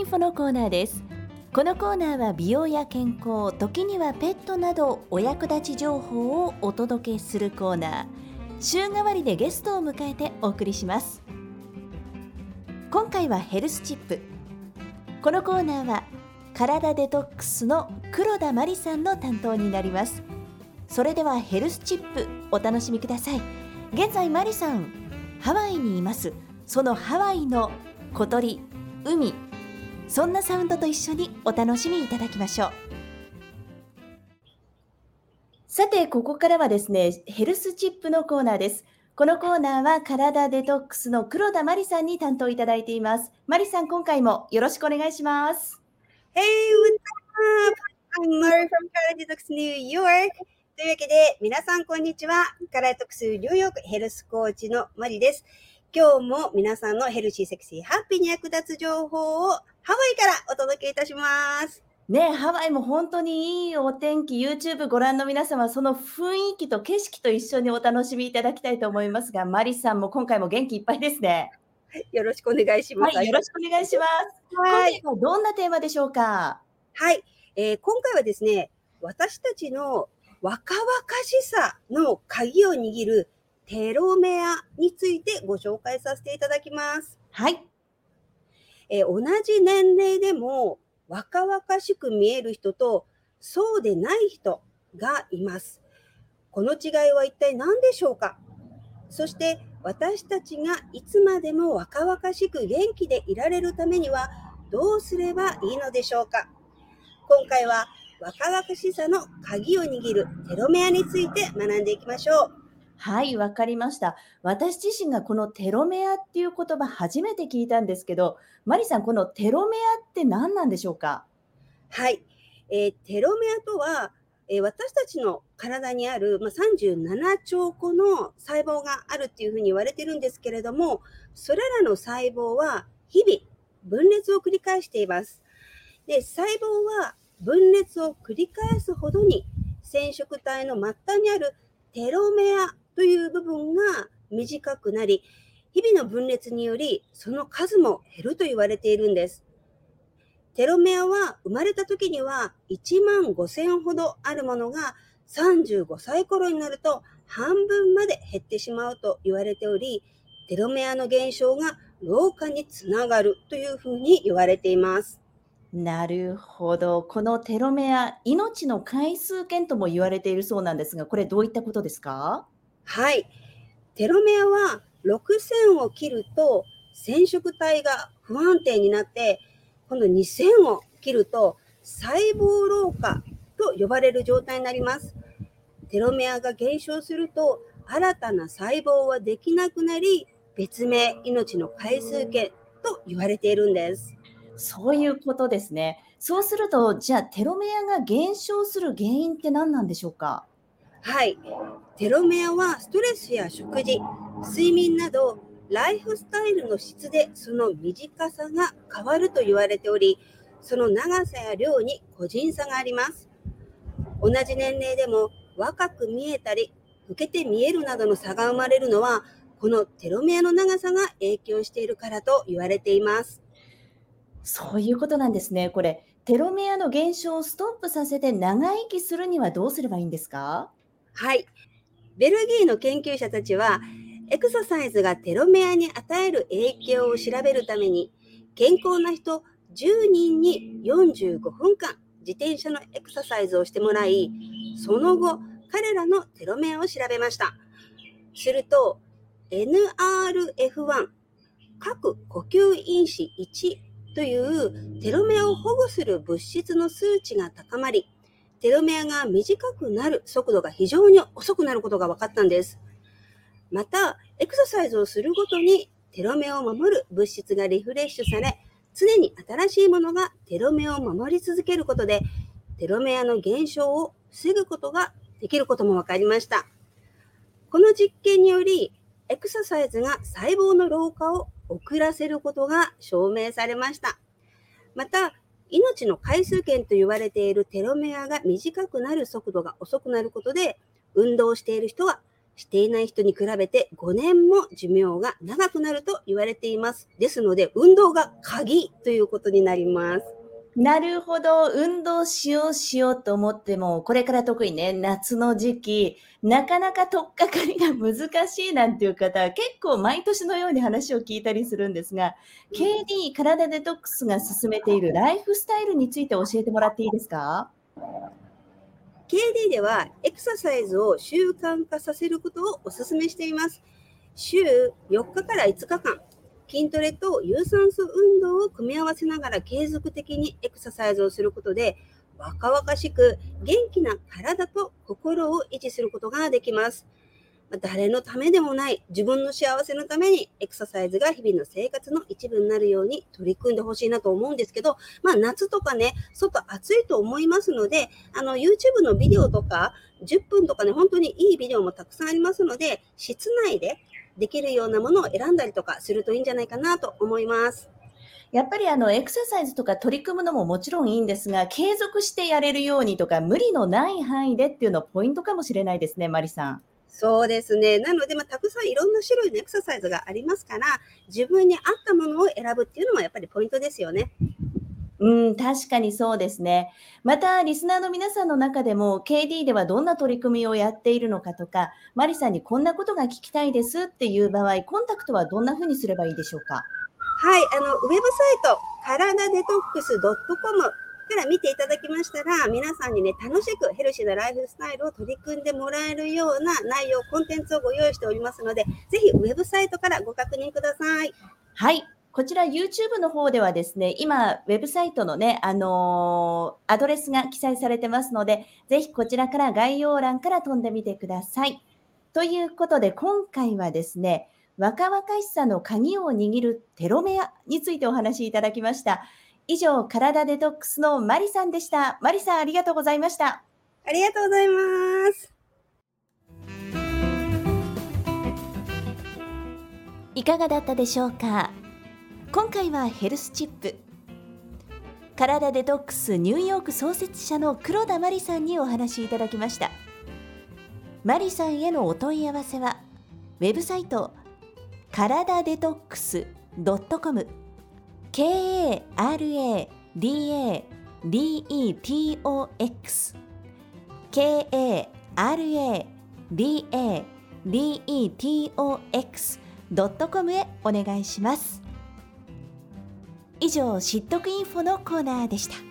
インフォのコーナーです。このコーナーは美容や健康時にはペットなどお役立ち情報をお届けするコーナー。週替わりでゲストを迎えてお送りします。今回はヘルスチップこのコーナーは体デトックスの黒田真理さんの担当になります。それではヘルスチップお楽しみください。現在マリさんハワイにいます。そのハワイの小鳥海。そんなサウンドと一緒にお楽しみいただきましょうさてここからはですねヘルスチップのコーナーですこのコーナーは体デトックスの黒田真理さんに担当いただいていますマリさん今回もよろしくお願いします Hey, what's up? I'm Mari from Karate Detox New York. というわけで、皆さんこんにちは。カラートクスニューヨークヘルスコーチのマリです。今日も皆さんのヘルシー、セクシー、ハッピーに役立つ情報をハワイからお届けいたします。ねハワイも本当にいいお天気 YouTube ご覧の皆様その雰囲気と景色と一緒にお楽しみいただきたいと思いますがマリさんも今回も元気いっぱいですねよろしくお願いします。はいよろしくお願いしますはい。今回はどんなテーマでしょうか？はい。えー今回はですね、私たちの若々しさの鍵を握るテロメアについてご紹介させていただきます。はいえー同じ年齢でも若々しく見える人とそうでない人がいます。この違いは一体何でしょうか？そして私たちがいつまでも若々しく元気でいられるためにはどうすればいいのでしょうか？今回は若々しさの鍵を握るテロメアについて学んでいきましょう。はい、わかりました。私自身がこのテロメアっていう言葉初めて聞いたんですけど、マリさん、このテロメアって何なんでしょうか？はい、えーテロメアとは、えー私たちの体にある、まあ、37兆個の細胞があるっていうふうに言われてるんですけれども、それらの細胞は日々分裂を繰り返しています。で、細胞は分裂を繰り返すほどに染色体の末端にあるテロメアという部分が短くなり、日々の分裂によりその数も減ると言われているんです。テロメアは生まれた時には1万5000ほどあるものが35歳頃になると半分まで減ってしまうと言われており、テロメアの減少が老化につながるというふうに言われています。なるほど。このテロメア、命の回数券とも言われているそうなんですが、これどういったことですか？はい。テロメアは6000を切ると染色体が不安定になって、今度2000を切ると細胞老化と呼ばれる状態になります。テロメアが減少すると新たな細胞はできなくなり、別名命の回数券と言われているんです。そういうことですね。そうすると、じゃあテロメアが減少する原因って何なんでしょうか？はい。テロメアはストレスや食事、睡眠など、ライフスタイルの質でその短さが変わると言われており、その長さや量に個人差があります。同じ年齢でも若く見えたり、老けて見えるなどの差が生まれるのは、このテロメアの長さが影響しているからと言われています。そういうことなんですね。これ、テロメアの減少をストップさせて長生きするにはどうすればいいんですか？はい。ベルギーの研究者たちは、エクササイズがテロメアに与える影響を調べるために、健康な人10人に45分間自転車のエクササイズをしてもらい、その後、彼らのテロメアを調べました。すると、NRF1、各呼吸因子1というテロメアを保護する物質の数値が高まり、テロメアが短くなる速度が非常に遅くなることが分かったんです。また、エクササイズをするごとにテロメアを守る物質がリフレッシュされ、常に新しいものがテロメアを守り続けることで、テロメアの減少を防ぐことができることも分かりました。この実験により、エクササイズが細胞の老化を遅らせることが証明されました。また、命の回数券と言われているテロメアが短くなる速度が遅くなることで、運動している人はしていない人に比べて5年も寿命が長くなると言われています。ですので、運動が鍵ということになります。なるほど。運動しようしようと思っても、これから特にね、夏の時期、なかなか取っかかりが難しいなんていう方結構毎年のように話を聞いたりするんですが、KD 体デトックスが進めているライフスタイルについて教えてもらっていいですか？KD ではエクササイズを習慣化させることをお勧めしています。週4日から5日間、筋トレと有酸素運動を組み合わせながら継続的にエクササイズをすることで、若々しく元気な体と心を維持することができます。誰のためでもない自分の幸せのためにエクササイズが日々の生活の一部になるように取り組んでほしいなと思うんですけど、まあ夏とかね、外暑いと思いますので、あの YouTube のビデオとか10分とかね、本当にいいビデオもたくさんありますので、室内でできるようなものを選んだりとかするといいんじゃないかなと思います。やっぱりあのエクササイズとか取り組むのももちろんいいんですが、継続してやれるようにとか、無理のない範囲でっていうのポイントかもしれないですね、マリさん。そうですね。なので、まあ、たくさんいろんな種類のエクササイズがありますから、自分に合ったものを選ぶっていうのもやっぱりポイントですよね。うん、確かにそうですね。また、リスナーの皆さんの中でも、KD ではどんな取り組みをやっているのかとか、マリさんにこんなことが聞きたいですっていう場合、コンタクトはどんなふうにすればいいでしょうか？はい、あの、ウェブサイト、体デトックス .com から見ていただきましたら、皆さんにね、楽しくヘルシーなライフスタイルを取り組んでもらえるような内容、コンテンツをご用意しておりますので、ぜひウェブサイトからご確認ください。はい。こちら YouTube の方ではですね、今、ウェブサイトのね、あのー、アドレスが記載されてますので、ぜひこちらから概要欄から飛んでみてください。ということで、今回はですね、若々しさの鍵を握るテロメアについてお話しいただきました。以上、体デトックスのマリさんでした。マリさん、ありがとうございました。ありがとうございます。いかがだったでしょうか？今回はヘルスチップ。体デトックスニューヨーク創設者の黒田真理さんにお話いただきました。マリさんへのお問い合わせはウェブサイト体デトックス .com k-a-r-a-d-a-d-e-t-o-x k-a-r-a-d-a-d-e-t-o-x.com へお願いします。以上知得インフォのコーナーでした。